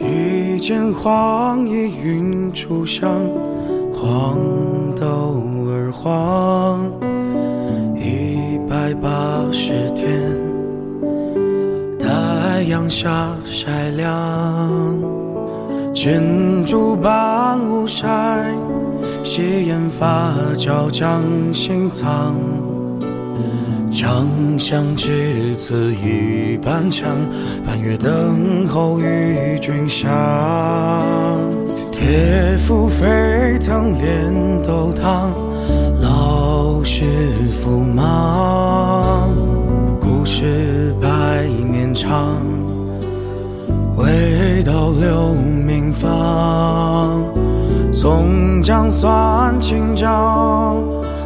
一见黄叶云初香，黄豆儿黄，一百八十天，阳下晒凉，建筑半雾晒，斜眼发角将心藏。长相至此一半墙，半月等候与君相。铁斧沸腾莲斗汤，老师傅忙。长，味道留名方。葱姜蒜青椒。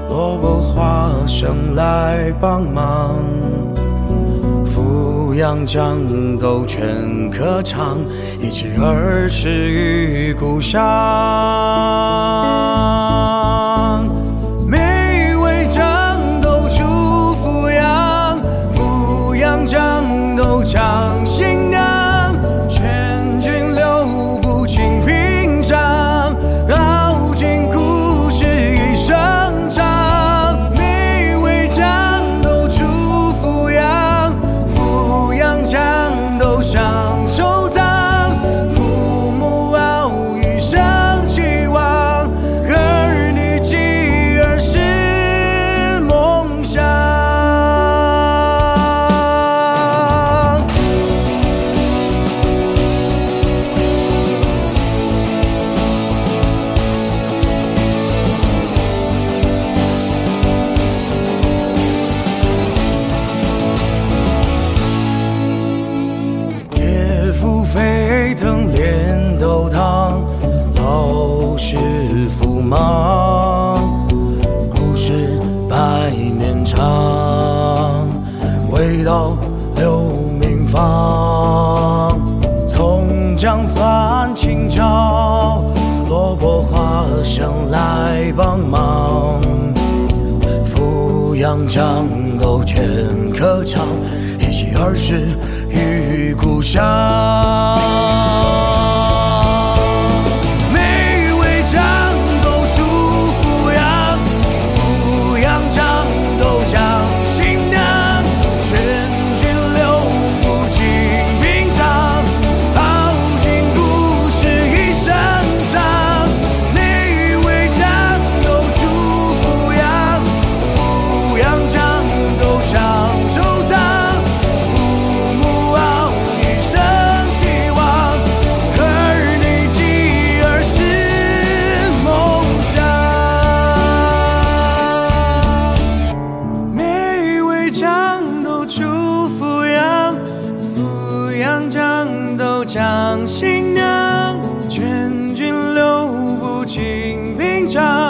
萝卜花生来帮忙，阜阳酱豆全可尝，一吃儿时与故乡。葱姜蒜青椒，萝卜花生来帮忙。阜阳酱豆全可尝，一起儿时与故乡。将新娘劝君留，不尽兵将。